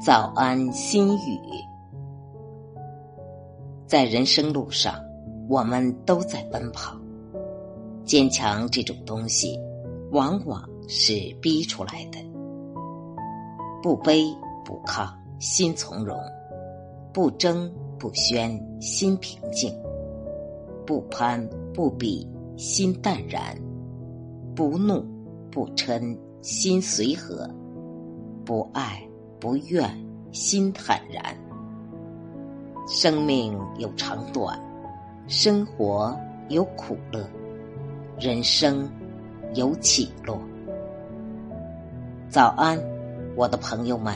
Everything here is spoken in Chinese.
早安，心语。在人生路上，我们都在奔跑。坚强这种东西，往往是逼出来的。不卑不亢，心从容；不争不宣，心平静；不攀不比，心淡然；不怒不嗔，心随和；不爱。不怨，心坦然。生命有长短，生活有苦乐，人生有起落。早安，我的朋友们。